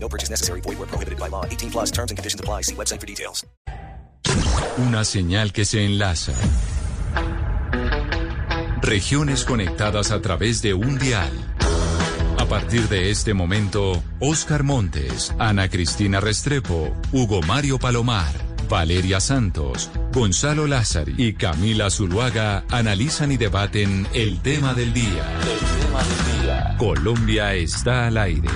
No purchase necessary. Void where prohibited by law. 18 plus terms and conditions apply. See website for details. Una señal que se enlaza. Regiones conectadas a través de un dial. A partir de este momento, Oscar Montes, Ana Cristina Restrepo, Hugo Mario Palomar, Valeria Santos, Gonzalo Lázari y Camila Zuluaga analizan y debaten el tema del día. El tema del día. Colombia está al aire.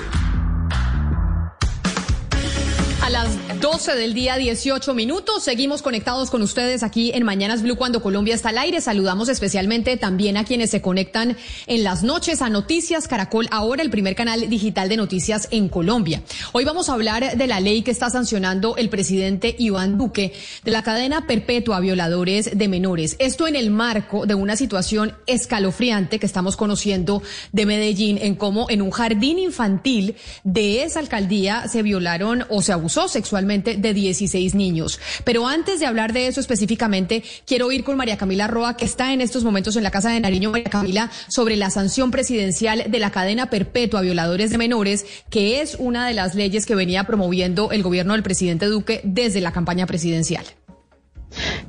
A las 12 del día, 18 minutos. Seguimos conectados con ustedes aquí en Mañanas Blue cuando Colombia está al aire. Saludamos especialmente también a quienes se conectan en las noches a Noticias Caracol, ahora el primer canal digital de noticias en Colombia. Hoy vamos a hablar de la ley que está sancionando el presidente Iván Duque de la cadena perpetua a violadores de menores. Esto en el marco de una situación escalofriante que estamos conociendo de Medellín en cómo en un jardín infantil de esa alcaldía se violaron o se abusaron sexualmente de 16 niños. Pero antes de hablar de eso específicamente, quiero ir con María Camila Roa, que está en estos momentos en la Casa de Nariño, María Camila, sobre la sanción presidencial de la cadena perpetua a violadores de menores, que es una de las leyes que venía promoviendo el gobierno del presidente Duque desde la campaña presidencial.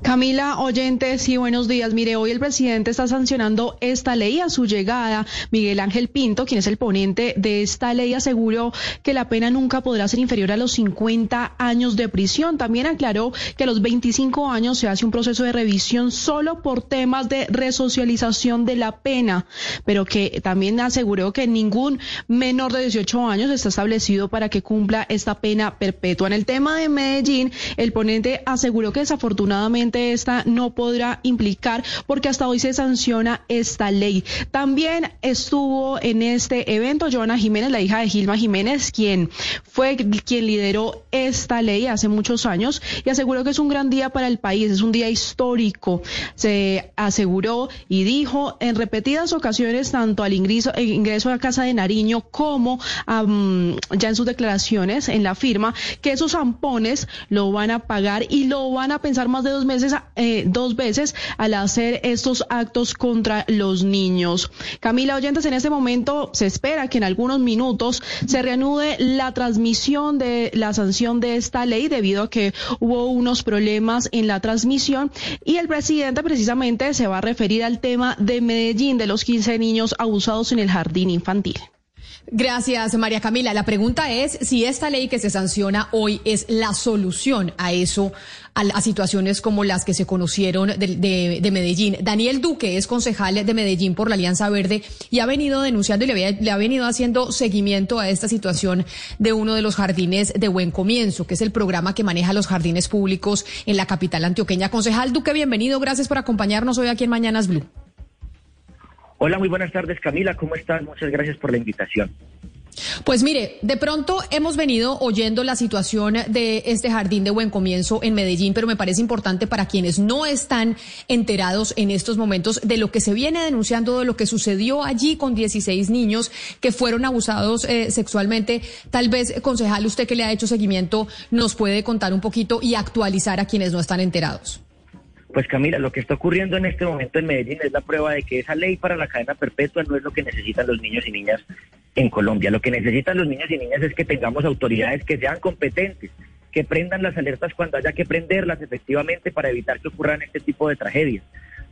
Camila Oyentes, sí, buenos días. Mire, hoy el presidente está sancionando esta ley. A su llegada, Miguel Ángel Pinto, quien es el ponente de esta ley, aseguró que la pena nunca podrá ser inferior a los 50 años de prisión. También aclaró que a los 25 años se hace un proceso de revisión solo por temas de resocialización de la pena, pero que también aseguró que ningún menor de 18 años está establecido para que cumpla esta pena perpetua. En el tema de Medellín, el ponente aseguró que desafortunadamente esta no podrá implicar porque hasta hoy se sanciona esta ley. También estuvo en este evento Joana Jiménez, la hija de Gilma Jiménez, quien fue quien lideró esta ley hace muchos años y aseguró que es un gran día para el país, es un día histórico. Se aseguró y dijo en repetidas ocasiones, tanto al ingreso, ingreso a Casa de Nariño como um, ya en sus declaraciones en la firma, que esos zampones lo van a pagar y lo van a pensar más de dos meses eh, dos veces al hacer estos actos contra los niños. Camila Oyentes, en este momento se espera que en algunos minutos se reanude la transmisión de la sanción de esta ley debido a que hubo unos problemas en la transmisión y el presidente precisamente se va a referir al tema de Medellín de los 15 niños abusados en el jardín infantil. Gracias, María Camila. La pregunta es si esta ley que se sanciona hoy es la solución a eso, a, situaciones como las que se conocieron de, Medellín. Daniel Duque es concejal de Medellín por la Alianza Verde y ha venido denunciando y le, ha venido haciendo seguimiento a esta situación de uno de los jardines de Buen Comienzo, que es el programa que maneja los jardines públicos en la capital antioqueña. Concejal Duque, bienvenido. Gracias por acompañarnos hoy aquí en Mañanas Blue. Hola, muy buenas tardes Camila, ¿cómo estás? Muchas gracias por la invitación. Pues mire, de pronto hemos venido oyendo la situación de este jardín de buen comienzo en Medellín, pero me parece importante para quienes no están enterados en estos momentos de lo que se viene denunciando, de lo que sucedió allí con 16 niños que fueron abusados eh, sexualmente. Tal vez, concejal, usted que le ha hecho seguimiento, nos puede contar un poquito y actualizar a quienes no están enterados. Pues Camila, lo que está ocurriendo en este momento en Medellín es la prueba de que esa ley para la cadena perpetua no es lo que necesitan los niños y niñas en Colombia. Lo que necesitan los niños y niñas es que tengamos autoridades que sean competentes, que prendan las alertas cuando haya que prenderlas efectivamente para evitar que ocurran este tipo de tragedias.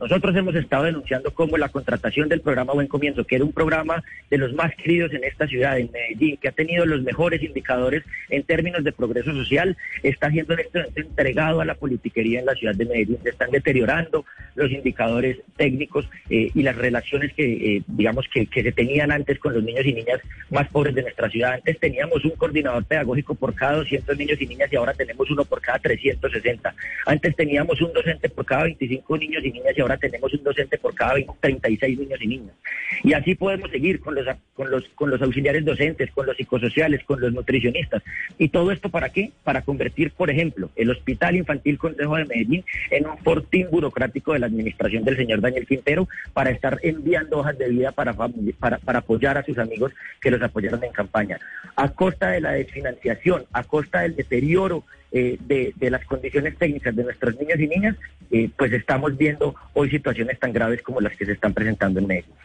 Nosotros hemos estado denunciando cómo la contratación del programa Buen Comienzo, que era un programa de los más queridos en esta ciudad, en Medellín, que ha tenido los mejores indicadores en términos de progreso social, está siendo en este entregado a la politiquería en la ciudad de Medellín. Se están deteriorando los indicadores técnicos eh, y las relaciones que, eh, digamos, que, que se tenían antes con los niños y niñas más pobres de nuestra ciudad. Antes teníamos un coordinador pedagógico por cada 200 niños y niñas y ahora tenemos uno por cada 360. Antes teníamos un docente por cada 25 niños y niñas y ahora tenemos un docente por cada 36 niños y niñas. Y así podemos seguir con los, con los, con los auxiliares docentes, con los psicosociales, con los nutricionistas. ¿Y todo esto para qué? Para convertir, por ejemplo, el Hospital Infantil Consejo de Medellín en un fortín burocrático de la administración del señor Daniel Quintero para estar enviando hojas de vida para, para, para apoyar a sus amigos que los apoyaron en campaña. A costa de la desfinanciación, a costa del deterioro eh, de, de, las condiciones técnicas de nuestros niños y niñas, eh, pues estamos viendo situaciones tan graves como las que se están presentando en México.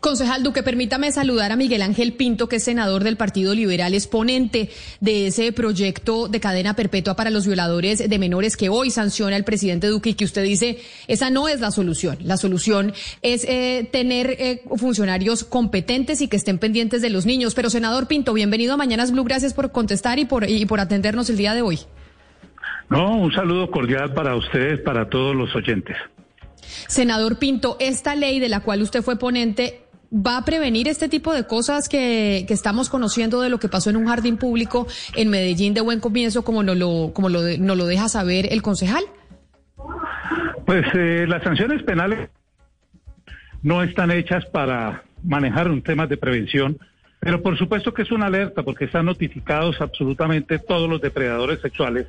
Concejal Duque, permítame saludar a Miguel Ángel Pinto, que es senador del Partido Liberal, exponente de ese proyecto de cadena perpetua para los violadores de menores que hoy sanciona el presidente Duque y que usted dice, esa no es la solución. La solución es eh, tener eh, funcionarios competentes y que estén pendientes de los niños. Pero, senador Pinto, bienvenido a Mañanas Blue, gracias por contestar y por, y por atendernos el día de hoy. No, un saludo cordial para ustedes, para todos los oyentes. Senador Pinto, esta ley de la cual usted fue ponente va a prevenir este tipo de cosas que, estamos conociendo de lo que pasó en un jardín público en Medellín de buen comienzo, como nos lo, como nos lo deja saber el concejal? Pues eh, las sanciones penales no están hechas para manejar un tema de prevención, pero por supuesto que es una alerta porque están notificados absolutamente todos los depredadores sexuales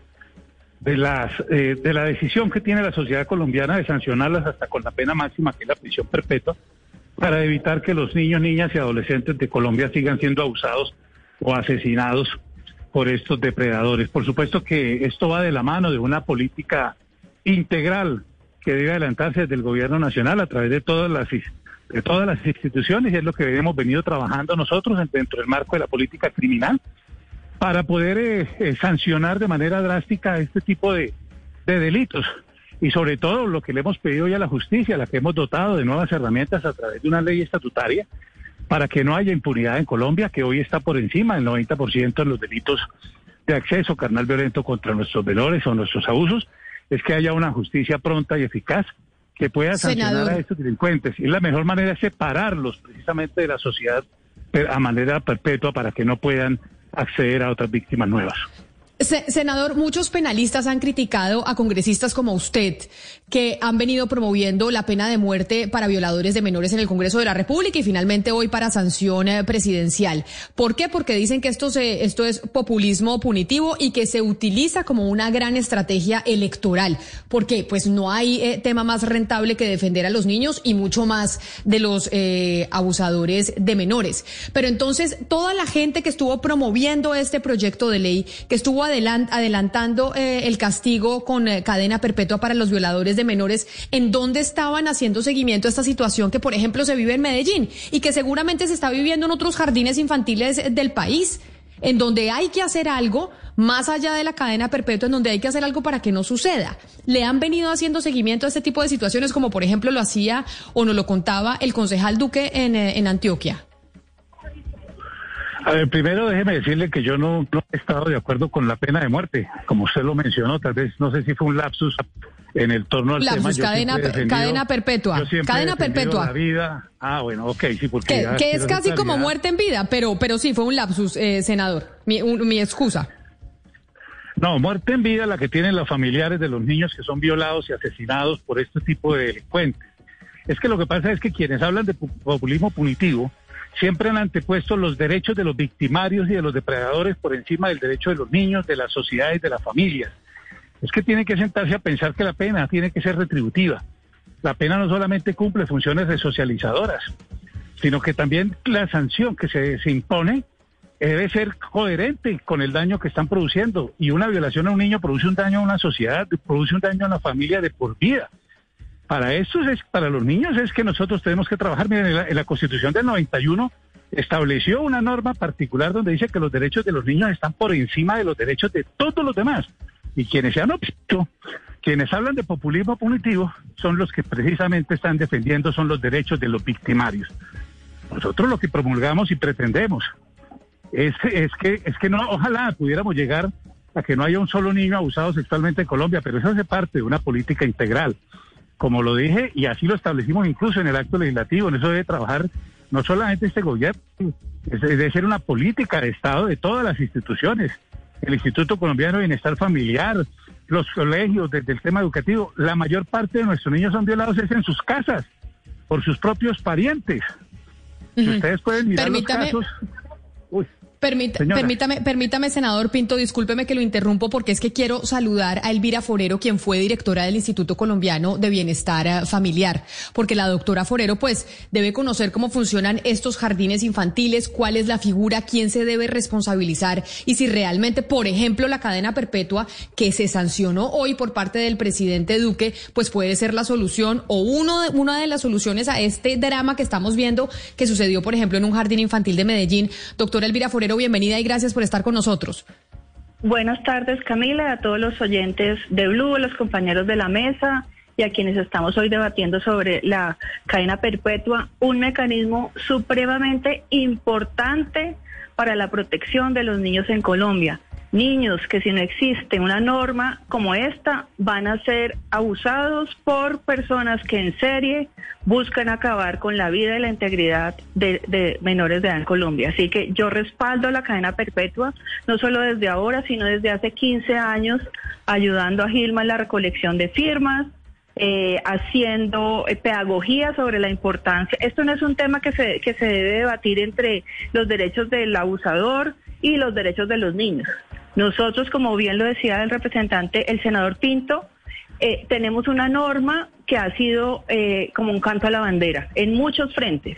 de las eh, de la decisión que tiene la sociedad colombiana de sancionarlas hasta con la pena máxima que es la prisión perpetua para evitar que los niños, niñas y adolescentes de Colombia sigan siendo abusados o asesinados por estos depredadores. Por supuesto que esto va de la mano de una política integral que debe adelantarse desde el gobierno nacional a través de todas las de todas las instituciones y es lo que hemos venido trabajando nosotros dentro del marco de la política criminal para poder eh, eh, sancionar de manera drástica este tipo de, de delitos y sobre todo lo que le hemos pedido ya a la justicia, la que hemos dotado de nuevas herramientas a través de una ley estatutaria para que no haya impunidad en Colombia, que hoy está por encima del 90% de los delitos de acceso carnal violento contra nuestros menores o nuestros abusos, es que haya una justicia pronta y eficaz que pueda sancionar a estos delincuentes. Y la mejor manera es separarlos precisamente de la sociedad a manera perpetua para que no puedan acceder a otras víctimas nuevas. Senador, muchos penalistas han criticado a congresistas como usted que han venido promoviendo la pena de muerte para violadores de menores en el Congreso de la República y finalmente hoy para sanción eh, presidencial. ¿Por qué? Porque dicen que esto, se, esto es populismo punitivo y que se utiliza como una gran estrategia electoral. ¿Por qué? Pues no hay eh, tema más rentable que defender a los niños y mucho más de los eh, abusadores de menores. Pero entonces, toda la gente que estuvo promoviendo este proyecto de ley, que estuvo adelantando eh, el castigo con eh, cadena perpetua para los violadores de menores, ¿en dónde estaban haciendo seguimiento a esta situación que, por ejemplo, se vive en Medellín y que seguramente se está viviendo en otros jardines infantiles del país? en donde hay que hacer algo más allá de la cadena perpetua, en donde hay que hacer algo para que no suceda. ¿Le han venido haciendo seguimiento a este tipo de situaciones, como por ejemplo lo hacía o nos lo contaba el concejal Duque en, eh, en Antioquia? A ver, primero déjeme decirle que yo no, he estado de acuerdo con la pena de muerte, como usted lo mencionó, tal vez no sé si fue un lapsus en el torno al lapsus, tema. cadena, cadena perpetua. Cadena perpetua. La vida. Ah, bueno, ok, sí, porque. Que, es casi como muerte en vida, pero, pero sí, fue un lapsus, eh, senador. Mi, mi excusa. No, muerte en vida la que tienen los familiares de los niños que son violados y asesinados por este tipo de delincuentes. Es que lo que pasa es que quienes hablan de populismo punitivo siempre han antepuesto los derechos de los victimarios y de los depredadores por encima del derecho de los niños, de las sociedades, de las familias. Es que tienen que sentarse a pensar que la pena tiene que ser retributiva. La pena no solamente cumple funciones resocializadoras, sino que también la sanción que se, se impone debe ser coherente con el daño que están produciendo. Y una violación a un niño produce un daño a una sociedad, produce un daño a la familia de por vida. Para eso es, para los niños es que nosotros tenemos que trabajar. Miren, en la, Constitución del 91 estableció una norma particular donde dice que los derechos de los niños están por encima de los derechos de todos los demás. Y quienes se han quienes hablan de populismo punitivo, son los que precisamente están defendiendo son los derechos de los victimarios. Nosotros lo que promulgamos y pretendemos es, es que es que no, ojalá pudiéramos llegar a que no haya un solo niño abusado sexualmente en Colombia, pero eso hace parte de una política integral como lo dije, y así lo establecimos incluso en el acto legislativo, en eso debe trabajar no solamente este gobierno, debe ser una política de Estado de todas las instituciones, el Instituto Colombiano de Bienestar Familiar, los colegios, desde el tema educativo, la mayor parte de nuestros niños son violados es en sus casas, por sus propios parientes. Si ustedes pueden mirar los casos... Uy, permítame, permítame, senador Pinto, discúlpeme que lo interrumpo porque es que quiero saludar a Elvira Forero, quien fue directora del Instituto Colombiano de Bienestar eh, Familiar, porque la doctora Forero pues debe conocer cómo funcionan estos jardines infantiles, cuál es la figura, quién se debe responsabilizar y si realmente, por ejemplo, la cadena perpetua que se sancionó hoy por parte del presidente Duque, pues puede ser la solución o uno de, una de las soluciones a este drama que estamos viendo que sucedió, por ejemplo, en un jardín infantil de Medellín. Doctora Elvira Forero, bienvenida y gracias por estar con nosotros. Buenas tardes, Camila, a todos los oyentes de Blue, a los compañeros de la mesa y a quienes estamos hoy debatiendo sobre la cadena perpetua, un mecanismo supremamente importante para la protección de los niños en Colombia niños que si no existe una norma como esta van a ser abusados por personas que en serie buscan acabar con la vida y la integridad de, menores de edad en Colombia. Así que yo respaldo la cadena perpetua, no solo desde ahora, sino desde hace 15 años, ayudando a Gilma en la recolección de firmas, eh, haciendo eh, pedagogía sobre la importancia. Esto no es un tema que se, que se debe debatir entre los derechos del abusador y los derechos de los niños. Nosotros, como bien lo decía el representante, el senador Pinto, eh, tenemos una norma que ha sido eh, como un canto a la bandera en muchos frentes.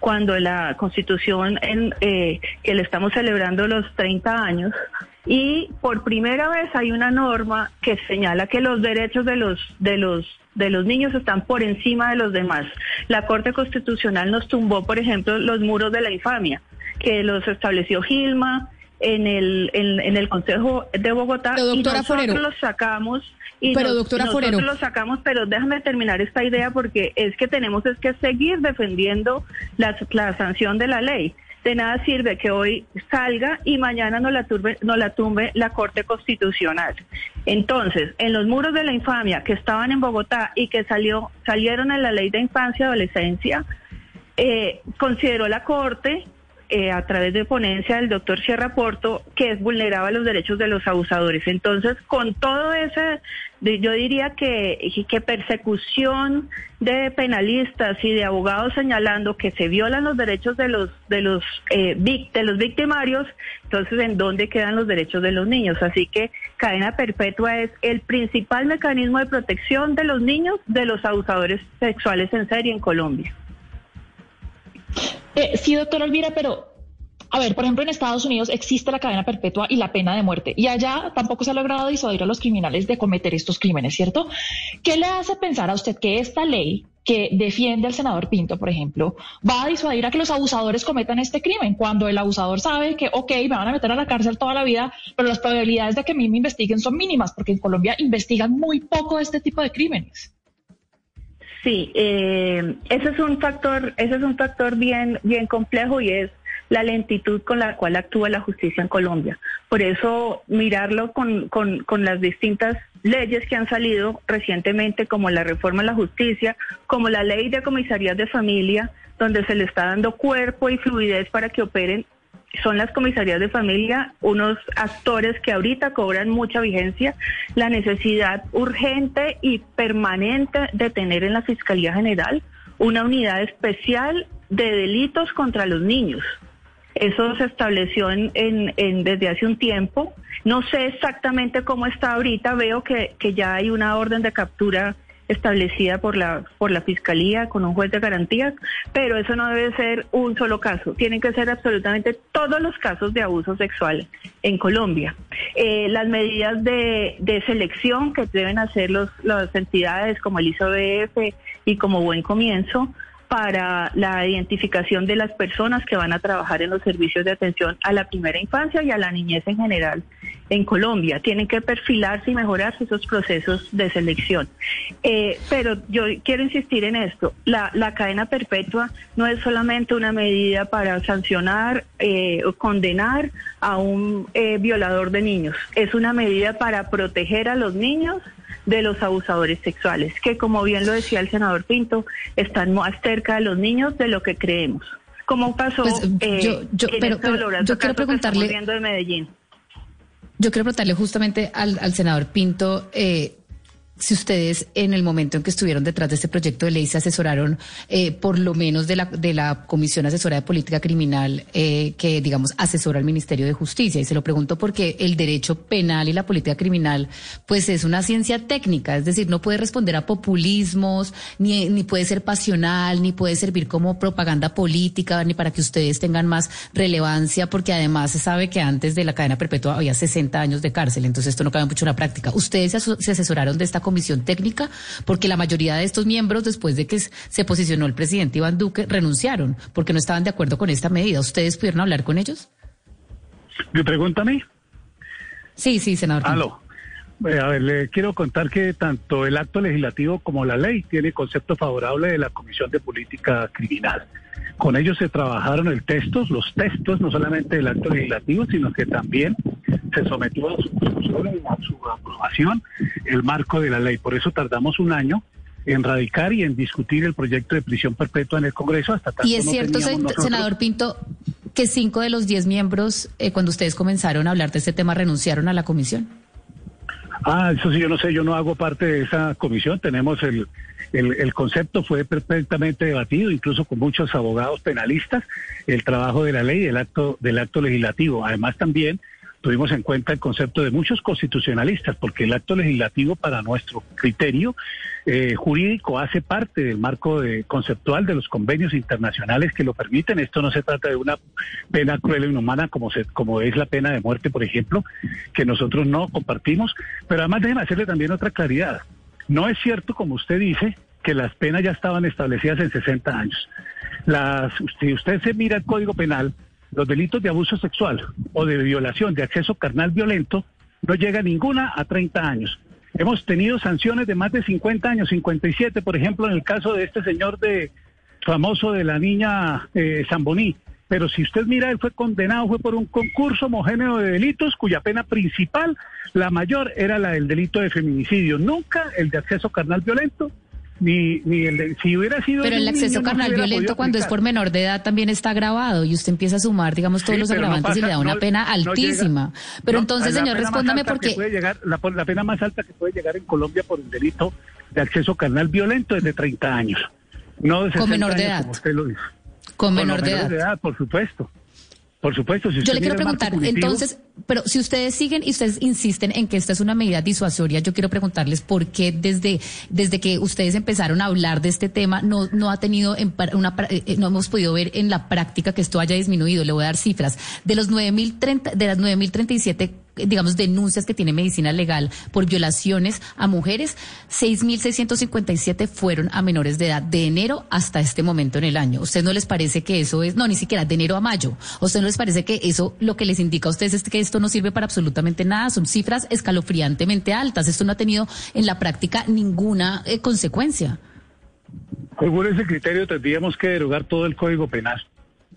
Cuando la constitución en, eh, que le estamos celebrando los 30 años y por primera vez hay una norma que señala que los derechos de los de los de los niños están por encima de los demás. La Corte Constitucional nos tumbó, por ejemplo, los muros de la infamia, que los estableció Gilma, en el, en, el Consejo de Bogotá y nosotros los sacamos y pero doctora nosotros lo sacamos, pero déjame terminar esta idea porque es que tenemos es que seguir defendiendo la, la sanción de la ley. De nada sirve que hoy salga y mañana no la, turbe, no la tumbe la Corte Constitucional. Entonces, en los muros de la infamia que estaban en Bogotá y que salió, salieron en la ley de infancia y adolescencia, eh, consideró la Corte eh, a través de ponencia del doctor Sierra Porto que es vulneraba los derechos de los abusadores. Entonces, con todo ese, yo diría que, que persecución de penalistas y de abogados señalando que se violan los derechos de los de los eh, de los victimarios, entonces en dónde quedan los derechos de los niños. Así que cadena perpetua es el principal mecanismo de protección de los niños de los abusadores sexuales en serie en Colombia. Eh, sí, doctora Elvira, pero a ver, por ejemplo, en Estados Unidos existe la cadena perpetua y la pena de muerte, y allá tampoco se ha logrado disuadir a los criminales de cometer estos crímenes, ¿cierto? ¿Qué le hace pensar a usted que esta ley que defiende al senador Pinto, por ejemplo, va a disuadir a que los abusadores cometan este crimen, cuando el abusador sabe que, ok, me van a meter a la cárcel toda la vida, pero las probabilidades de que a mí me investiguen son mínimas, porque en Colombia investigan muy poco este tipo de crímenes. Sí, eh, ese es un factor, ese es un factor bien, bien complejo y es la lentitud con la cual actúa la justicia en Colombia. Por eso mirarlo con, con, con las distintas leyes que han salido recientemente, como la reforma a la justicia, como la ley de comisarías de familia, donde se le está dando cuerpo y fluidez para que operen son las comisarías de familia unos actores que ahorita cobran mucha vigencia, la necesidad urgente y permanente de tener en la Fiscalía General una unidad especial de delitos contra los niños. Eso se estableció en, en, desde hace un tiempo. No sé exactamente cómo está ahorita, veo que, que ya hay una orden de captura establecida por la, por la Fiscalía con un juez de garantías, pero eso no debe ser un solo caso, tienen que ser absolutamente todos los casos de abuso sexual en Colombia. Eh, las medidas de, de, selección que deben hacer los, las entidades como el ISOBF y como Buen Comienzo para la identificación de las personas que van a trabajar en los servicios de atención a la primera infancia y a la niñez en general en Colombia. Tienen que perfilarse y mejorarse esos procesos de selección. Eh, pero yo quiero insistir en esto. La, cadena perpetua no es solamente una medida para sancionar eh, o condenar a un eh, violador de niños. Es una medida para proteger a los niños de los abusadores sexuales, que como bien lo decía el senador Pinto, están más cerca de los niños de lo que creemos. Como pasó pues, yo, yo, pero, yo quiero preguntarle, de Medellín. Yo quiero preguntarle justamente al, al senador Pinto, eh, si ustedes en el momento en que estuvieron detrás de este proyecto de ley se asesoraron eh, por lo menos de la, de la Comisión Asesora de Política Criminal eh, que, digamos, asesora al Ministerio de Justicia. Y se lo pregunto porque el derecho penal y la política criminal, pues es una ciencia técnica, es decir, no puede responder a populismos, ni, ni puede ser pasional, ni puede servir como propaganda política, ni para que ustedes tengan más relevancia, porque además se sabe que antes de la cadena perpetua había 60 años de cárcel, entonces esto no cabe mucho la práctica. ¿Ustedes se asesoraron de esta comisión técnica? Porque la mayoría de estos miembros, después de que se posicionó el presidente Iván Duque, renunciaron porque no estaban de acuerdo con esta medida. ¿Ustedes pudieron hablar con ellos? ¿Me pregunta a mí? Sí, sí, senador. Aló. Eh, A ver, le quiero contar que tanto el acto legislativo como la ley tiene concepto favorable de la Comisión de Política Criminal. Con ellos se trabajaron el texto, los textos, no solamente del acto legislativo, sino que también se sometió a su discusión y a su aprobación el marco de la ley. Por eso tardamos un año en radicar y en discutir el proyecto de prisión perpetua en el Congreso hasta tanto Y es cierto, teníamos sen- nosotros- senador Pinto, que cinco de los diez miembros, eh, cuando ustedes comenzaron a hablar de este tema, renunciaron a la comisión. Ah, eso sí, yo no sé, yo no hago parte de esa comisión. Tenemos el, el, el concepto, fue perfectamente debatido, incluso con muchos abogados penalistas, el trabajo de la ley, el acto, del acto legislativo. Además, también tuvimos en cuenta el concepto de muchos constitucionalistas, porque el acto legislativo, para nuestro criterio eh, jurídico, hace parte del marco de- conceptual de los convenios internacionales que lo permiten. Esto no se trata de una pena cruel e inhumana como, se, como es la pena de muerte, por ejemplo, que nosotros no compartimos. Pero además, déjeme hacerle también otra claridad. No es cierto, como usted dice, que las penas ya estaban establecidas en 60 años. Las, si usted se mira el Código Penal, los delitos de abuso sexual o de violación, de acceso carnal violento, no llega ninguna a 30 años. Hemos tenido sanciones de más de 50 años, 57, por ejemplo, en el caso de este señor de famoso de la niña eh, Zamboní. Pero si usted mira, él fue condenado, fue por un concurso homogéneo de delitos cuya pena principal, la mayor, era la del delito de feminicidio. Nunca el de acceso carnal violento, ni, ni el de, si hubiera sido... Pero el acceso niño, carnal violento cuando es por menor de edad también está agravado y usted empieza a sumar, digamos, todos Sí, los no agravantes y le da una no- pena llega- altísima. pero entonces, señor, respóndame porque... puede llegar, la, la pena más alta que puede llegar en Colombia por el delito de acceso carnal violento es de 30 años. No de Con 60 menor de años, edad. como usted lo dice. Con menor de edad. por supuesto. Por supuesto. Si Yo le quiero preguntar, punitivo- entonces, pero si ustedes siguen y ustedes insisten en que esta es una medida disuasoria, yo quiero preguntarles por qué desde, desde que ustedes empezaron a hablar de este tema no, no ha tenido en una, pra- eh, no hemos podido ver en la práctica que esto haya disminuido. Le voy a dar cifras. De los 9.030, de las 9.037 digamos, denuncias que tiene medicina legal por violaciones a mujeres, 6.657 fueron a menores de edad de enero hasta este momento en el año. ¿A usted no les parece que eso es, no, ni siquiera de enero a mayo? ¿A usted no les parece que eso lo que les indica a ustedes es que esto no sirve para absolutamente nada? Son cifras escalofriantemente altas. Esto no ha tenido en la práctica ninguna eh, consecuencia. Según ese criterio tendríamos que derogar todo el Código Penal.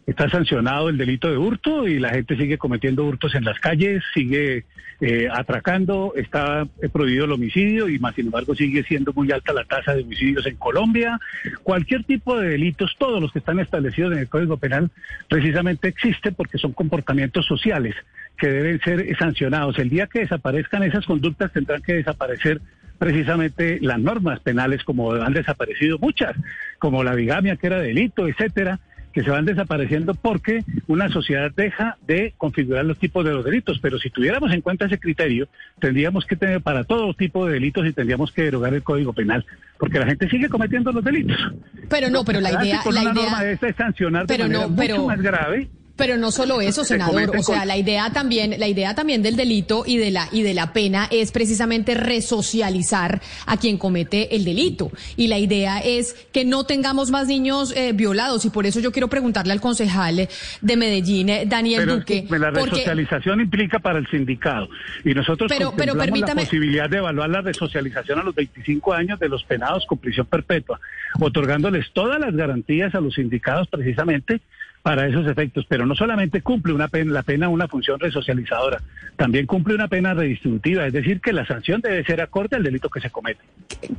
Está sancionado el delito de hurto y la gente sigue cometiendo hurtos en las calles, sigue eh, atracando, está eh, prohibido el homicidio y más sin embargo sigue siendo muy alta la tasa de homicidios en Colombia. Cualquier tipo de delitos, todos los que están establecidos en el Código Penal, precisamente existen porque son comportamientos sociales que deben ser sancionados. El día que desaparezcan esas conductas tendrán que desaparecer precisamente las normas penales como han desaparecido muchas, como la bigamia que era delito, etcétera, que se van desapareciendo porque una sociedad deja de configurar los tipos de los delitos. Pero si tuviéramos en cuenta ese criterio, tendríamos que tener para todo tipo de delitos y tendríamos que derogar el Código Penal, porque la gente sigue cometiendo los delitos. Pero no, pero la idea, la idea, norma de esta es sancionar de pero manera no, mucho pero- más grave. Pero no solo eso, Se senador. O sea, con- la idea también, la idea también del delito y de la y de la pena es precisamente resocializar a quien comete el delito. Y la idea es que no tengamos más niños eh, violados. Y por eso yo quiero preguntarle al concejal de Medellín, eh, Daniel Pero Duque, la porque resocialización implica para el sindicato. Y nosotros Pero- pero contemplamos permítame- la posibilidad de evaluar la resocialización a los 25 años de los penados con prisión perpetua, otorgándoles todas las garantías a los sindicados precisamente para esos efectos, pero no solamente cumple una la pena una función resocializadora, también cumple una pena redistributiva, es decir, que la sanción debe ser acorde al delito que se comete.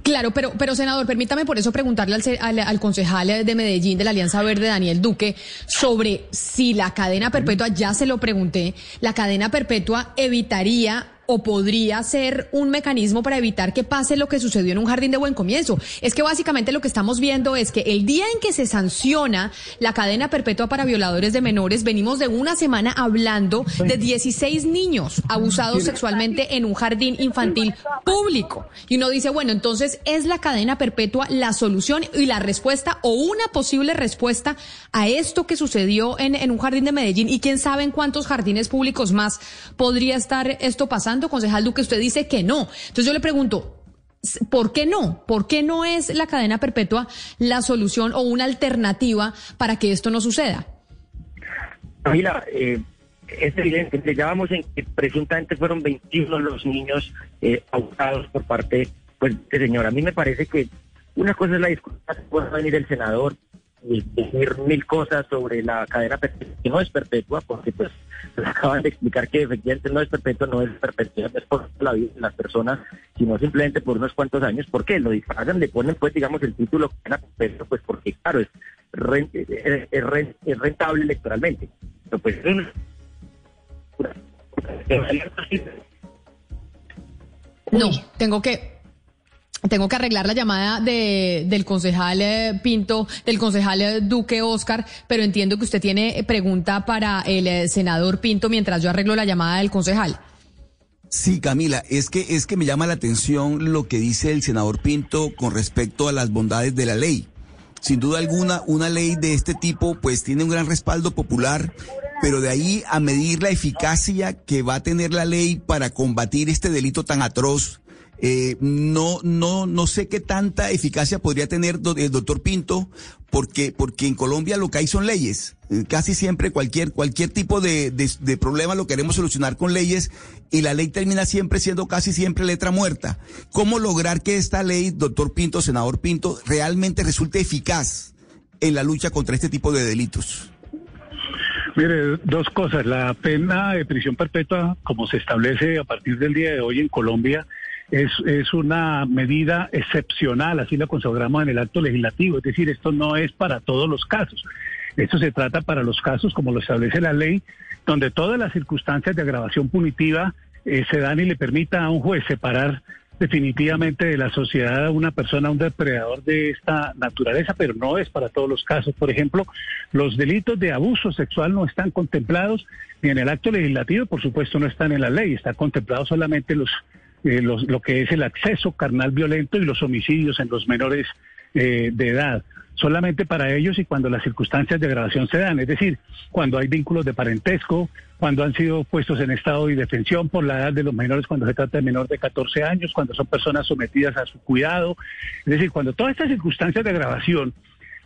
Claro, pero, pero senador, permítame por eso preguntarle al, al, al concejal de Medellín de la Alianza Verde, Daniel Duque, sobre si la cadena perpetua, ya se lo pregunté, la cadena perpetua evitaría o podría ser un mecanismo para evitar que pase lo que sucedió en un jardín de buen comienzo. Es que básicamente lo que estamos viendo es que el día en que se sanciona la cadena perpetua para violadores de menores, venimos de una semana hablando de 16 niños abusados sexualmente en un jardín infantil público. Y uno dice, bueno, entonces es la cadena perpetua la solución y la respuesta o una posible respuesta a esto que sucedió en, en un jardín de Medellín y quién sabe en cuántos jardines públicos más podría estar esto pasando concejal Duque, usted dice que no. Entonces yo le pregunto, ¿por qué no? ¿Por qué no es la cadena perpetua la solución o una alternativa para que esto no suceda? Mira, eh, es evidente, vamos en que presuntamente fueron 21 los niños eh, abusados por parte pues, de señora. A mí me parece que una cosa es la discusión, puede venir el senador decir mil cosas sobre la cadena perpetua, que no es perpetua, porque pues acaban de explicar que efectivamente no es perpetua, no es perpetua, no es por la vida de las personas, sino simplemente por unos cuantos años. ¿Por qué? Lo disfrazan, le ponen pues digamos el título cadena perpetua, pues porque claro, es, es, rentable electoralmente. Pero pues no, tengo que tengo que arreglar la llamada de, del concejal eh, Pinto, del concejal eh, Duque Oscar, pero entiendo que usted tiene pregunta para el eh, senador Pinto mientras yo arreglo la llamada del concejal. Sí, Camila, es que es que me llama la atención lo que dice el senador Pinto con respecto a las bondades de la ley. Sin duda alguna, una ley de este tipo pues tiene un gran respaldo popular, pero de ahí a medir la eficacia que va a tener la ley para combatir este delito tan atroz eh, no, no, no sé qué tanta eficacia podría tener el doctor Pinto, porque, porque en Colombia lo que hay son leyes. Eh, casi siempre cualquier, cualquier tipo de, de, problema lo queremos solucionar con leyes y la ley termina siempre siendo casi siempre letra muerta. ¿Cómo lograr que esta ley, doctor Pinto, senador Pinto, realmente resulte eficaz en la lucha contra este tipo de delitos? Mire, dos cosas. La pena de prisión perpetua, como se establece a partir del día de hoy en Colombia, es, es una medida excepcional, así la consagramos en el acto legislativo, es decir, esto no es para todos los casos. Esto se trata para los casos, como lo establece la ley, donde todas las circunstancias de agravación punitiva eh, se dan y le permita a un juez separar definitivamente de la sociedad a una persona, un depredador de esta naturaleza, pero no es para todos los casos. Por ejemplo, los delitos de abuso sexual no están contemplados ni en el acto legislativo, por supuesto no están en la ley, está contemplado solamente los eh, lo que es el acceso carnal violento y los homicidios en los menores eh, de edad. Solamente para ellos y cuando las circunstancias de agravación se dan, es decir, cuando hay vínculos de parentesco, cuando han sido puestos en estado de defensión por la edad de los menores, cuando se trata de menor de 14 años, cuando son personas sometidas a su cuidado. Es decir, cuando todas estas circunstancias de agravación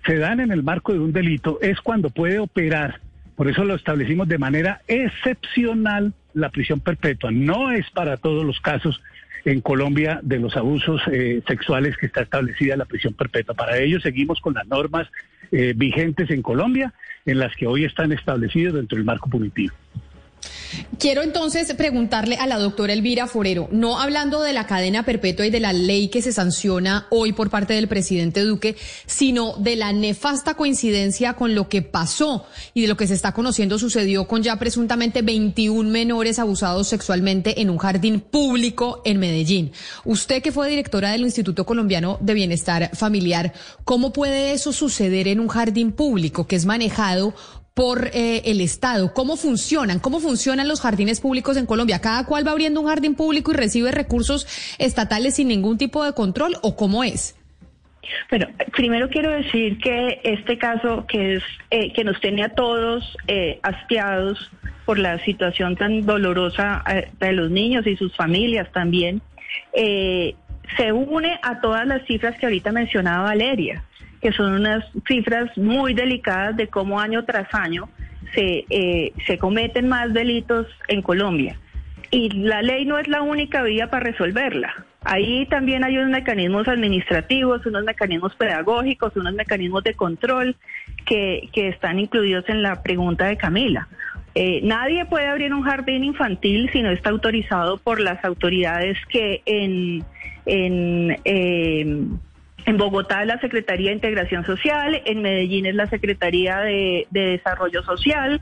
se dan en el marco de un delito, es cuando puede operar por eso lo establecimos de manera excepcional la prisión perpetua. No es para todos los casos en Colombia de los abusos eh, sexuales que está establecida la prisión perpetua. Para ello seguimos con las normas eh, vigentes en Colombia, en las que hoy están establecidas dentro del marco punitivo. Quiero entonces preguntarle a la doctora Elvira Forero, no hablando de la cadena perpetua y de la ley que se sanciona hoy por parte del presidente Duque, sino de la nefasta coincidencia con lo que pasó y de lo que se está conociendo sucedió con ya presuntamente 21 menores abusados sexualmente en un jardín público en Medellín. Usted que fue directora del Instituto Colombiano de Bienestar Familiar, ¿cómo puede eso suceder en un jardín público que es manejado por eh, el Estado. ¿Cómo funcionan? ¿Cómo funcionan los jardines públicos en Colombia? ¿Cada cual va abriendo un jardín público y recibe recursos estatales sin ningún tipo de control o cómo es? Bueno, primero quiero decir que este caso que es eh, que nos tiene a todos eh, hastiados por la situación tan dolorosa de los niños y sus familias también, se une a todas las cifras que ahorita mencionaba Valeria que son unas cifras muy delicadas de cómo año tras año se, eh, se cometen más delitos en Colombia. Y la ley no es la única vía para resolverla. Ahí también hay unos mecanismos administrativos, unos mecanismos pedagógicos, unos mecanismos de control que, que están incluidos en la pregunta de Camila. Eh, nadie puede abrir un jardín infantil si no está autorizado por las autoridades que en, en, eh, en Bogotá es la Secretaría de Integración Social, en Medellín es la Secretaría de, de Desarrollo Social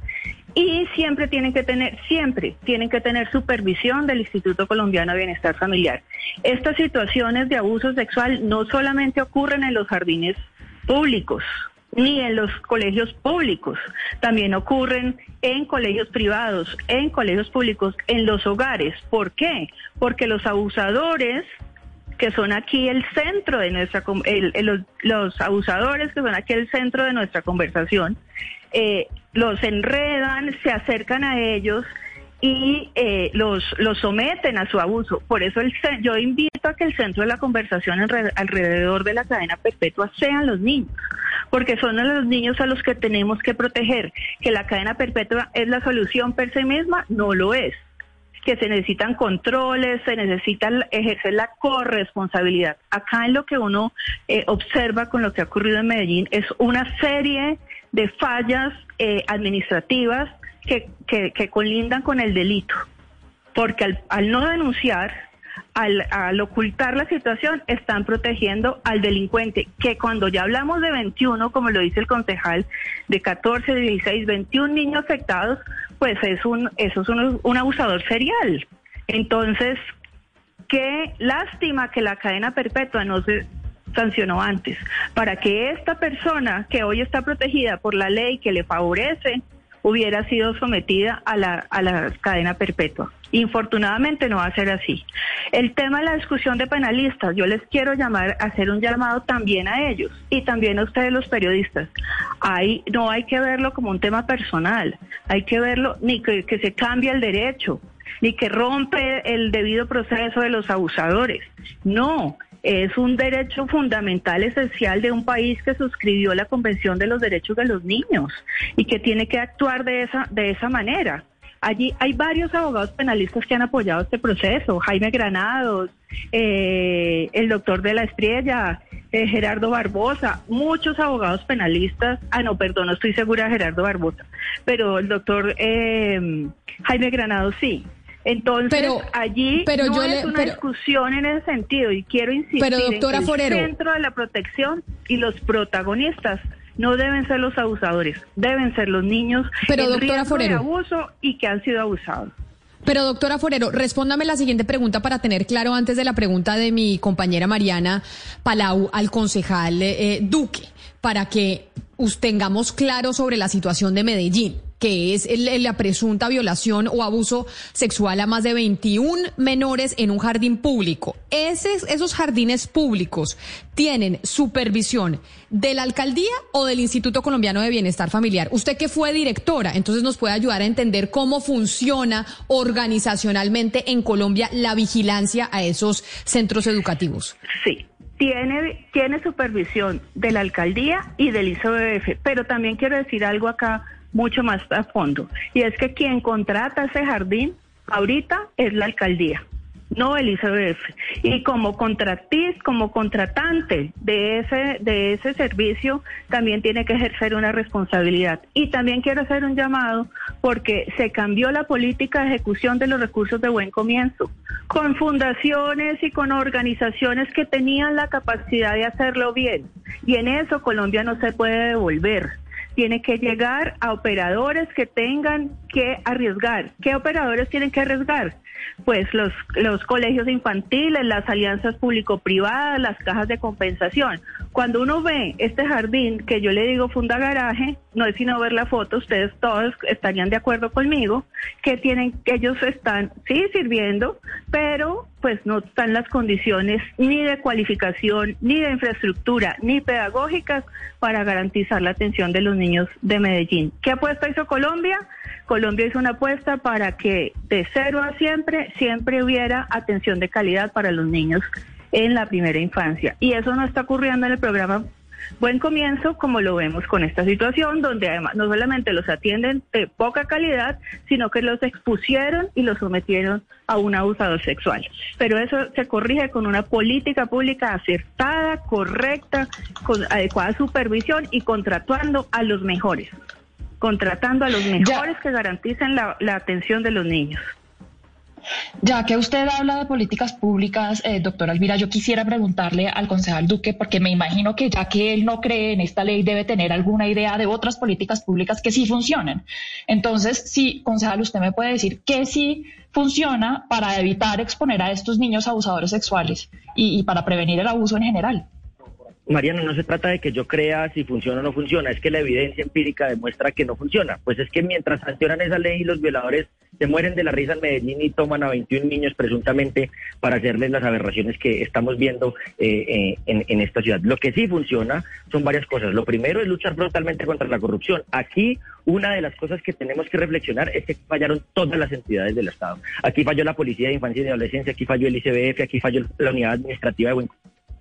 y siempre tienen que tener, siempre tienen que tener supervisión del Instituto Colombiano de Bienestar Familiar. Estas situaciones de abuso sexual no solamente ocurren en los jardines públicos, ni en los colegios públicos. También ocurren en colegios privados, en colegios públicos, en los hogares. ¿Por qué? Porque los abusadores que son aquí el centro de nuestra el, los, abusadores que son aquí el centro de nuestra conversación eh, los enredan se acercan a ellos y eh, los, los someten a su abuso. Por eso el, yo invito a que el centro de la conversación alrededor de la cadena perpetua sean los niños, porque son los niños a los que tenemos que proteger. Que la cadena perpetua es la solución per sí misma, no lo es. Que se necesitan controles, se necesita ejercer la corresponsabilidad. Acá en lo que uno eh, observa con lo que ha ocurrido en Medellín es una serie de fallas eh, administrativas que, que, colindan con el delito, porque al, no denunciar, al, al, ocultar la situación, están protegiendo al delincuente, que cuando ya hablamos de 21, como lo dice el concejal, de 14, 16, 21 niños afectados, pues es un, eso es un, un abusador serial. Entonces, qué lástima que la cadena perpetua no se sancionó antes, para que esta persona que hoy está protegida por la ley que le favorece, hubiera sido sometida a la, a la cadena perpetua. Infortunadamente no va a ser así. El tema de la discusión de penalistas, yo les quiero llamar, hacer un llamado también a ellos y también a ustedes los periodistas. Hay, no hay que verlo como un tema personal, hay que verlo ni que, que se cambie el derecho, ni que rompe el debido proceso de los abusadores. No, es un derecho fundamental esencial de un país que suscribió la Convención de los Derechos de los Niños y que tiene que actuar de esa, de esa manera. Allí hay varios abogados penalistas que han apoyado este proceso, Jaime Granados, eh, el doctor de la Estrella, eh, Gerardo Barbosa, muchos abogados penalistas, ah no, perdón, no estoy segura de Gerardo Barbosa, pero el doctor eh, Jaime Granados sí, entonces, allí pero no yo es una discusión en ese sentido y quiero insistir pero doctora en que Forero, el centro de la protección y los protagonistas no deben ser los abusadores, deben ser los niños pero en doctora riesgo Forero, de abuso y que han sido abusados. Pero doctora Forero, respóndame la siguiente pregunta para tener claro antes de la pregunta de mi compañera Mariana Palau al concejal eh, Duque, para que tengamos claro sobre la situación de Medellín que es el, la presunta violación o abuso sexual a más de 21 menores en un jardín público. Esos, esos jardines públicos tienen supervisión de la alcaldía o del Instituto Colombiano de Bienestar Familiar. Usted que fue directora, entonces nos puede ayudar a entender cómo funciona organizacionalmente en Colombia la vigilancia a esos centros educativos. Sí, tiene, tiene supervisión de la alcaldía y del ICBF, pero también quiero decir algo acá mucho más a fondo. Y es que quien contrata ese jardín ahorita es la alcaldía, no el ICBF. Y como contratista, como contratante de ese, de ese servicio, también tiene que ejercer una responsabilidad. Y también quiero hacer un llamado porque se cambió la política de ejecución de los recursos de buen comienzo, con fundaciones y con organizaciones que tenían la capacidad de hacerlo bien. Y en eso Colombia no se puede devolver tiene que llegar a operadores que tengan que arriesgar. ¿Qué operadores tienen que arriesgar? Pues los, los colegios infantiles, las alianzas público-privadas, las cajas de compensación. Cuando uno ve este jardín, que yo le digo funda garaje, no es sino ver la foto, ustedes todos estarían de acuerdo conmigo, que tienen, ellos están, sí, sirviendo, pero pues no están las condiciones ni de cualificación, ni de infraestructura, ni pedagógicas para garantizar la atención de los niños de Medellín. ¿Qué apuesta hizo Colombia? Colombia hizo una apuesta para que de cero a siempre, siempre hubiera atención de calidad para los niños en la primera infancia. Y eso no está ocurriendo en el programa buen comienzo como lo vemos con esta situación, donde además no solamente los atienden de poca calidad, sino que los expusieron y los sometieron a un abusador sexual. Pero eso se corrige con una política pública acertada, correcta, con adecuada supervisión y contratando a los mejores, contratando a los mejores que garanticen la, la atención de los niños. Ya que usted habla de políticas públicas, eh, doctora Elvira, yo quisiera preguntarle al concejal Duque, porque me imagino que ya que él no cree en esta ley, debe tener alguna idea de otras políticas públicas que sí funcionen. Entonces, sí, concejal, usted me puede decir que sí funciona para evitar exponer a estos niños abusadores sexuales y para prevenir el abuso en general. Mariana, no se trata de que yo crea si funciona o no funciona, es que la evidencia empírica demuestra que no funciona. Pues es que mientras sancionan esa ley, los violadores se mueren de la risa en Medellín y toman a 21 niños presuntamente para hacerles las aberraciones que estamos viendo eh, eh, en, esta ciudad. Lo que sí funciona son varias cosas. Lo primero es luchar brutalmente contra la corrupción. Aquí una de las cosas que tenemos que reflexionar es que fallaron todas las entidades del Estado. Aquí falló la Policía de Infancia y Adolescencia, aquí falló el ICBF, aquí falló la Unidad Administrativa de Buen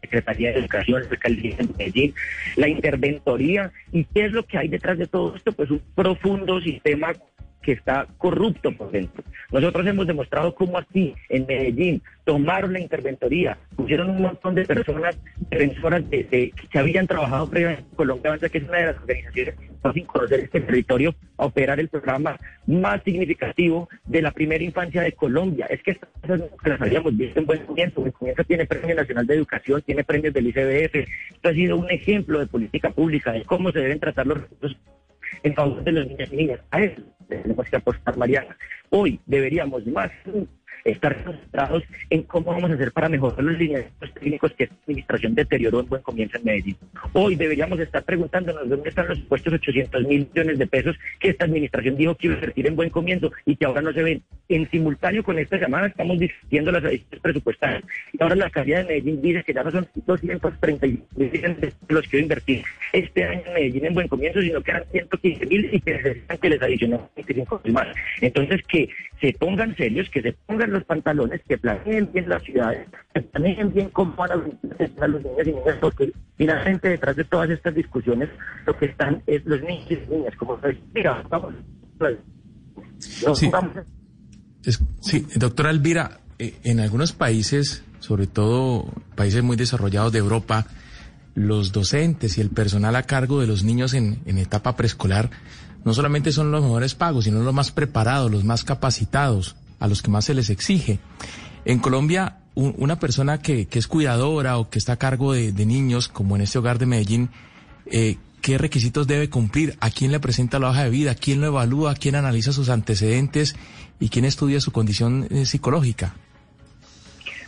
Secretaría de Educación, Alcaldía de Medellín, la interventoría. ¿Y qué es lo que hay detrás de todo esto? Pues un profundo sistema que está corrupto por dentro. Nosotros hemos demostrado cómo aquí, en Medellín, tomaron la interventoría, pusieron un montón de personas defensoras de, que habían trabajado previamente en Colombia que es una de las organizaciones sin conocer este territorio, a operar el programa más significativo de la primera infancia de Colombia. Es que estas cosas las habíamos visto en buen comienzo. Buen comienzo tiene Premio Nacional de Educación, tiene premios del ICBF. Esto ha sido un ejemplo de política pública, de cómo se deben tratar los recursos en favor de los niños y niñas. A eso tenemos que apostar, Mariana. Hoy deberíamos más estar concentrados en cómo vamos a hacer para mejorar los lineamientos técnicos que esta administración deterioró en buen comienzo en Medellín. Hoy deberíamos estar preguntándonos dónde están los supuestos 800 mil millones de pesos que esta administración dijo que iba a invertir en buen comienzo y que ahora no se ven. En simultáneo con esta semana estamos discutiendo las adiciones presupuestarias. Y ahora la alcaldía de Medellín dice que ya no son 230 millones de los que va a invertir este año en Medellín en buen comienzo, sino que eran 115 mil y que necesitan que les adicionen 25 mil más. Entonces que se pongan serios, que se pongan los pantalones, que planeen bien las ciudades, que planeen bien cómo van a los niños y niñas, porque finalmente detrás de todas estas discusiones lo que están es los niños y niñas, como mira, vamos, sí. sí, doctora Elvira, eh, en algunos países, sobre todo países muy desarrollados de Europa, los docentes y el personal a cargo de los niños en, en etapa preescolar no solamente son los mejores pagos, sino los más preparados, los más capacitados, a los que más se les exige. En Colombia, una persona que, es cuidadora o que está a cargo de, niños, como en este hogar de Medellín, eh, ¿qué requisitos debe cumplir? ¿A quién le presenta la hoja de vida? ¿Quién lo evalúa? ¿Quién analiza sus antecedentes? ¿Y quién estudia su condición eh, psicológica?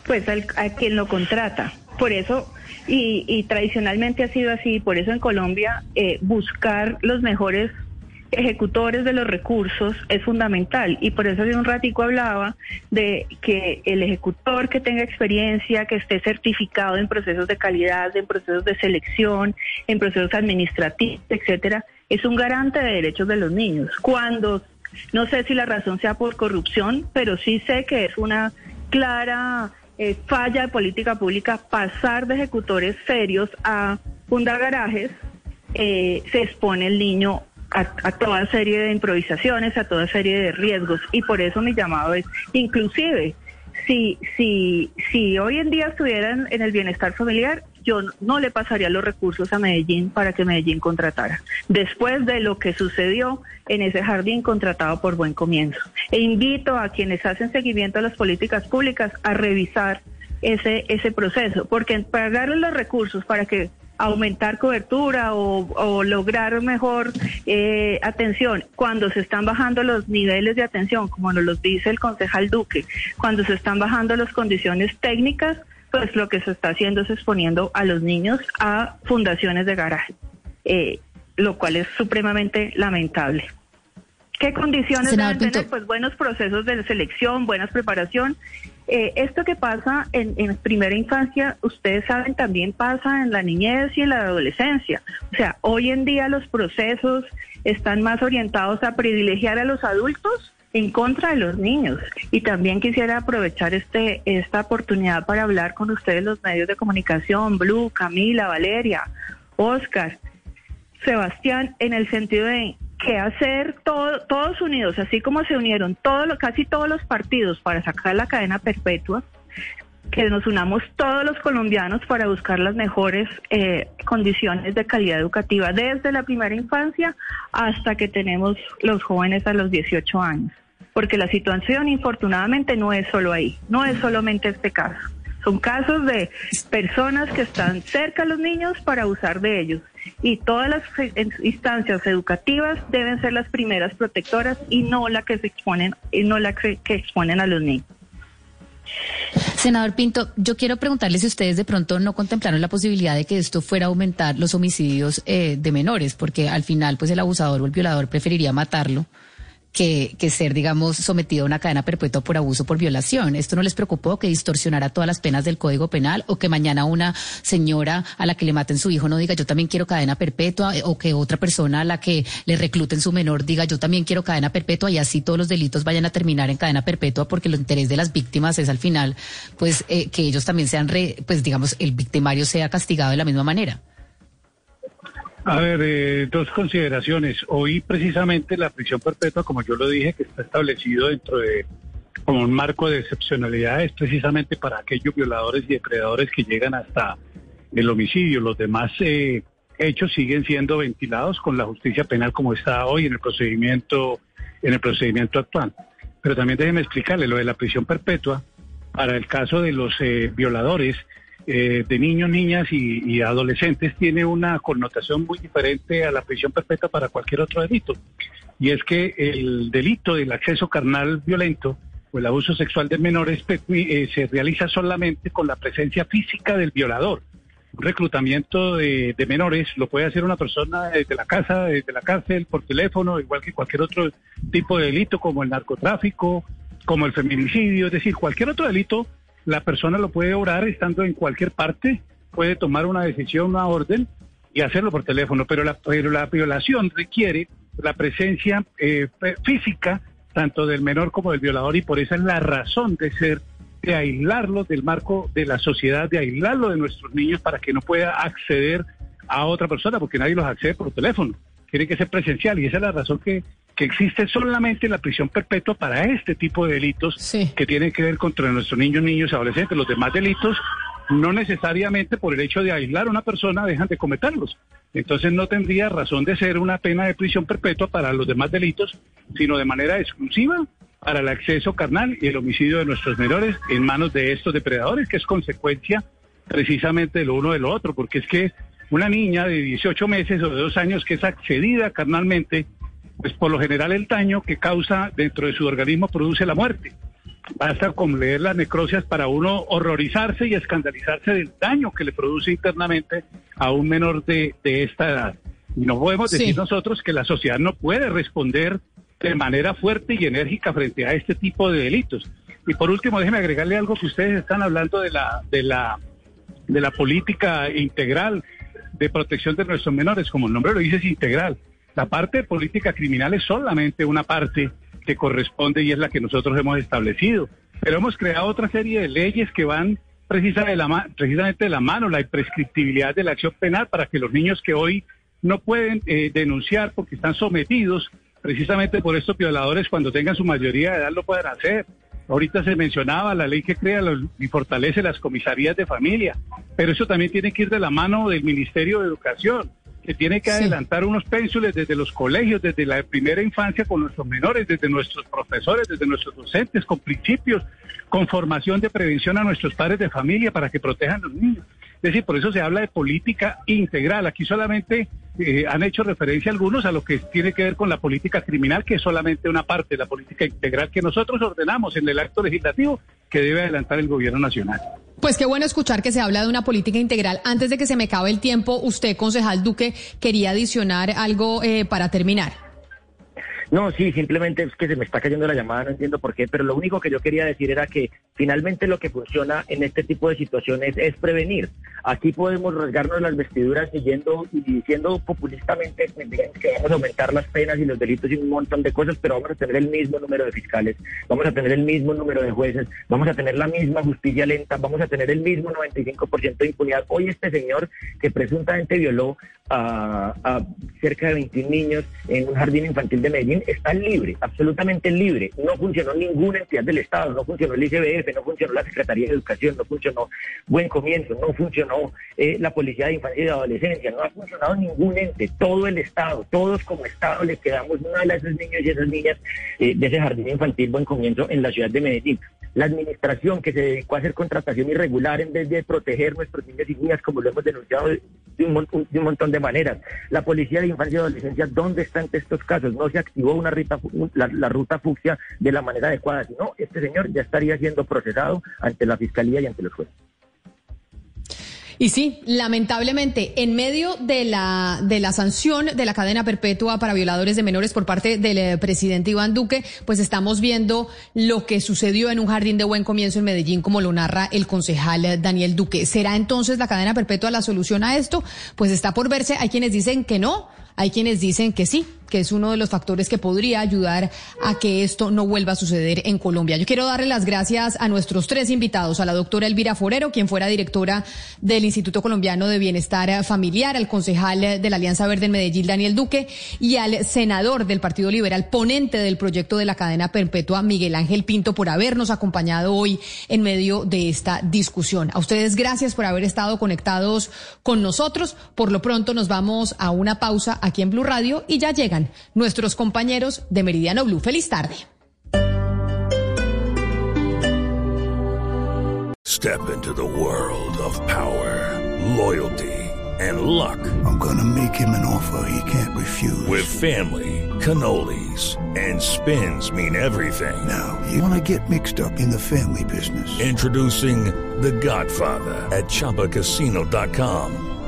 Pues a quien lo contrata. Por eso, y, tradicionalmente ha sido así, por eso en Colombia eh, buscar los mejores ejecutores de los recursos es fundamental y por eso hace un ratico hablaba de que el ejecutor que tenga experiencia, que esté certificado en procesos de calidad, en procesos de selección, en procesos administrativos, etcétera, es un garante de derechos de los niños. Cuando no sé si la razón sea por corrupción, pero sí sé que es una clara eh, falla de política pública pasar de ejecutores serios a fundar garajes, eh, se expone el niño a, toda serie de improvisaciones, a toda serie de riesgos. Y por eso mi llamado es, inclusive, si, si, si hoy en día estuvieran en el bienestar familiar, yo no le pasaría los recursos a Medellín para que Medellín contratara, después de lo que sucedió en ese jardín contratado por Buen Comienzo. E invito a quienes hacen seguimiento a las políticas públicas a revisar ese, ese proceso, porque para darle los recursos para que aumentar cobertura o, lograr mejor eh, atención cuando se están bajando los niveles de atención, como nos lo dice el concejal Duque, cuando se están bajando las condiciones técnicas, pues lo que se está haciendo es exponiendo a los niños a fundaciones de garaje, eh, lo cual es supremamente lamentable. ¿Qué condiciones deben tener? Pues buenos procesos de selección, buena preparación eh, esto que pasa en, primera infancia, ustedes saben, también pasa en la niñez y en la adolescencia. O sea, hoy en día los procesos están más orientados a privilegiar a los adultos en contra de los niños. Y también quisiera aprovechar este esta oportunidad para hablar con ustedes los medios de comunicación, Blue, Camila, Valeria. Oscar, Sebastián, en el sentido de qué hacer todos unidos, así como se unieron todos, casi todos los partidos para sacar la cadena perpetua, que nos unamos todos los colombianos para buscar las mejores eh, condiciones de calidad educativa desde la primera infancia hasta que tenemos los jóvenes a los 18 años. Porque la situación, infortunadamente, no es solo ahí, no es solamente este caso. Son casos de personas que están cerca a los niños para abusar de ellos. Y todas las instancias educativas deben ser las primeras protectoras y no la que se exponen, y no la que exponen a los niños. Senador Pinto, yo quiero preguntarle si ustedes de pronto no contemplaron la posibilidad de que esto fuera a aumentar los homicidios eh, de menores, porque al final, pues el abusador o el violador preferiría matarlo que, que, ser, digamos, sometido a una cadena perpetua por abuso por violación. ¿Esto no les preocupó que distorsionara todas las penas del Código Penal o que mañana una señora a la que le maten su hijo no diga yo también quiero cadena perpetua o que otra persona a la que le recluten su menor diga yo también quiero cadena perpetua y así todos los delitos vayan a terminar en cadena perpetua porque el interés de las víctimas es al final pues eh, que ellos también sean, re, pues digamos, el victimario sea castigado de la misma manera? A ver, eh, dos consideraciones. Hoy precisamente la prisión perpetua, como yo lo dije, que está establecido dentro de como un marco de excepcionalidad, es precisamente para aquellos violadores y depredadores que llegan hasta el homicidio. Los demás eh, hechos siguen siendo ventilados con la justicia penal como está hoy en el procedimiento en el procedimiento actual. Pero también déjeme explicarle lo de la prisión perpetua para el caso de los eh, violadores eh, de niños, niñas y, adolescentes tiene una connotación muy diferente a la prisión perpetua para cualquier otro delito. Y es que el delito del acceso carnal violento o el abuso sexual de menores eh, se realiza solamente con la presencia física del violador. Un reclutamiento de, menores lo puede hacer una persona desde la casa, desde la cárcel, por teléfono, igual que cualquier otro tipo de delito como el narcotráfico, como el feminicidio, es decir, cualquier otro delito la persona lo puede orar estando en cualquier parte, puede tomar una decisión, una orden y hacerlo por teléfono, pero la, pero la violación requiere la presencia eh, física tanto del menor como del violador y por eso es la razón de ser de aislarlo del marco de la sociedad, de aislarlo de nuestros niños para que no pueda acceder a otra persona, porque nadie los accede por teléfono. Tiene que ser presencial y esa es la razón que que existe solamente la prisión perpetua para este tipo de delitos que tienen que ver contra nuestros niños, niños, adolescentes. Los demás delitos no necesariamente por el hecho de aislar a una persona dejan de cometerlos. Entonces no tendría razón de ser una pena de prisión perpetua para los demás delitos, sino de manera exclusiva para el acceso carnal y el homicidio de nuestros menores en manos de estos depredadores, que es consecuencia precisamente de lo uno de lo otro, porque es que una niña de 18 meses o de dos años que es accedida carnalmente pues por lo general el daño que causa dentro de su organismo produce la muerte. Basta con leer las necrosias para uno horrorizarse y escandalizarse del daño que le produce internamente a un menor de, esta edad. Y no podemos decir nosotros que la sociedad no puede responder de manera fuerte y enérgica frente a este tipo de delitos. Y por último, déjeme agregarle algo que ustedes están hablando de la, de la, de la política integral de protección de nuestros menores, como el nombre lo dice, es integral. La parte política criminal es solamente una parte que corresponde y es la que nosotros hemos establecido. Pero hemos creado otra serie de leyes que van precisamente de la, precisamente la mano, la imprescriptibilidad de la acción penal para que los niños que hoy no pueden eh, denunciar porque están sometidos precisamente por estos violadores cuando tengan su mayoría de edad lo puedan hacer. Ahorita se mencionaba la ley que crea y fortalece las comisarías de familia, pero eso también tiene que ir de la mano del Ministerio de Educación que tiene que adelantar unos pénsules desde los colegios, desde la primera infancia con nuestros menores, desde nuestros profesores, desde nuestros docentes, con principios, con formación de prevención a nuestros padres de familia para que protejan a los niños. Es decir, por eso se habla de política integral. Aquí solamente eh, han hecho referencia algunos a lo que tiene que ver con la política criminal, que es solamente una parte de la política integral que nosotros ordenamos en el acto legislativo que debe adelantar el gobierno nacional. Pues qué bueno escuchar que se habla de una política integral. Antes de que se me acabe el tiempo, usted, concejal Duque, quería adicionar algo eh, para terminar. No, sí, simplemente es que se me está cayendo la llamada, no entiendo por qué, pero lo único que yo quería decir era que finalmente lo que funciona en este tipo de situaciones es prevenir. Aquí podemos rasgarnos las vestiduras siguiendo y diciendo populistamente que vamos a aumentar las penas y los delitos y un montón de cosas, pero vamos a tener el mismo número de fiscales, vamos a tener el mismo número de jueces, vamos a tener la misma justicia lenta, vamos a tener el mismo 95% de impunidad. Hoy este señor que presuntamente violó a, a cerca de 21 niños en un jardín infantil de Medellín está libre, absolutamente libre. No funcionó ninguna entidad del Estado, no funcionó el ICBF, no funcionó la Secretaría de Educación, no funcionó Buen Comienzo, no funcionó eh, la Policía de Infancia y de Adolescencia, no ha funcionado ningún ente, todo el Estado, todos como Estado le quedamos mal a esos niños y esas niñas eh, de ese jardín infantil Buen Comienzo en la ciudad de Medellín. La administración que se dedicó a hacer contratación irregular en vez de proteger nuestros niños y niñas, como lo hemos denunciado de un, de un montón de maneras. La Policía de Infancia y Adolescencia, ¿dónde está ante estos casos? No se activó una ruta, la, la ruta fucsia de la manera adecuada, sino este señor ya estaría siendo procesado ante la Fiscalía y ante los jueces. Y sí, lamentablemente, en medio de la, de la sanción de la cadena perpetua para violadores de menores por parte del eh, presidente Iván Duque, pues estamos viendo lo que sucedió en un jardín de buen comienzo en Medellín, como lo narra el concejal Daniel Duque. ¿Será entonces la cadena perpetua la solución a esto? Pues está por verse. Hay quienes dicen que no, hay quienes dicen que sí, que es uno de los factores que podría ayudar a que esto no vuelva a suceder en Colombia. Yo quiero darle las gracias a nuestros tres invitados, a la doctora Elvira Forero, quien fuera directora del Instituto Colombiano de Bienestar Familiar, al concejal de la Alianza Verde en Medellín, Daniel Duque, y al senador del Partido Liberal, ponente del proyecto de la cadena perpetua, Miguel Ángel Pinto, por habernos acompañado hoy en medio de esta discusión. A ustedes gracias por haber estado conectados con nosotros. Por lo pronto nos vamos a una pausa aquí en Blue Radio y ya llegan nuestros compañeros de Meridiano Blue. Feliz tarde. Step into the world of power, loyalty, and luck. I'm gonna make him an offer he can't refuse. With family, cannolis, and spins mean everything. Now, you wanna get mixed up in the family business. Introducing The Godfather at ChumbaCasino.com.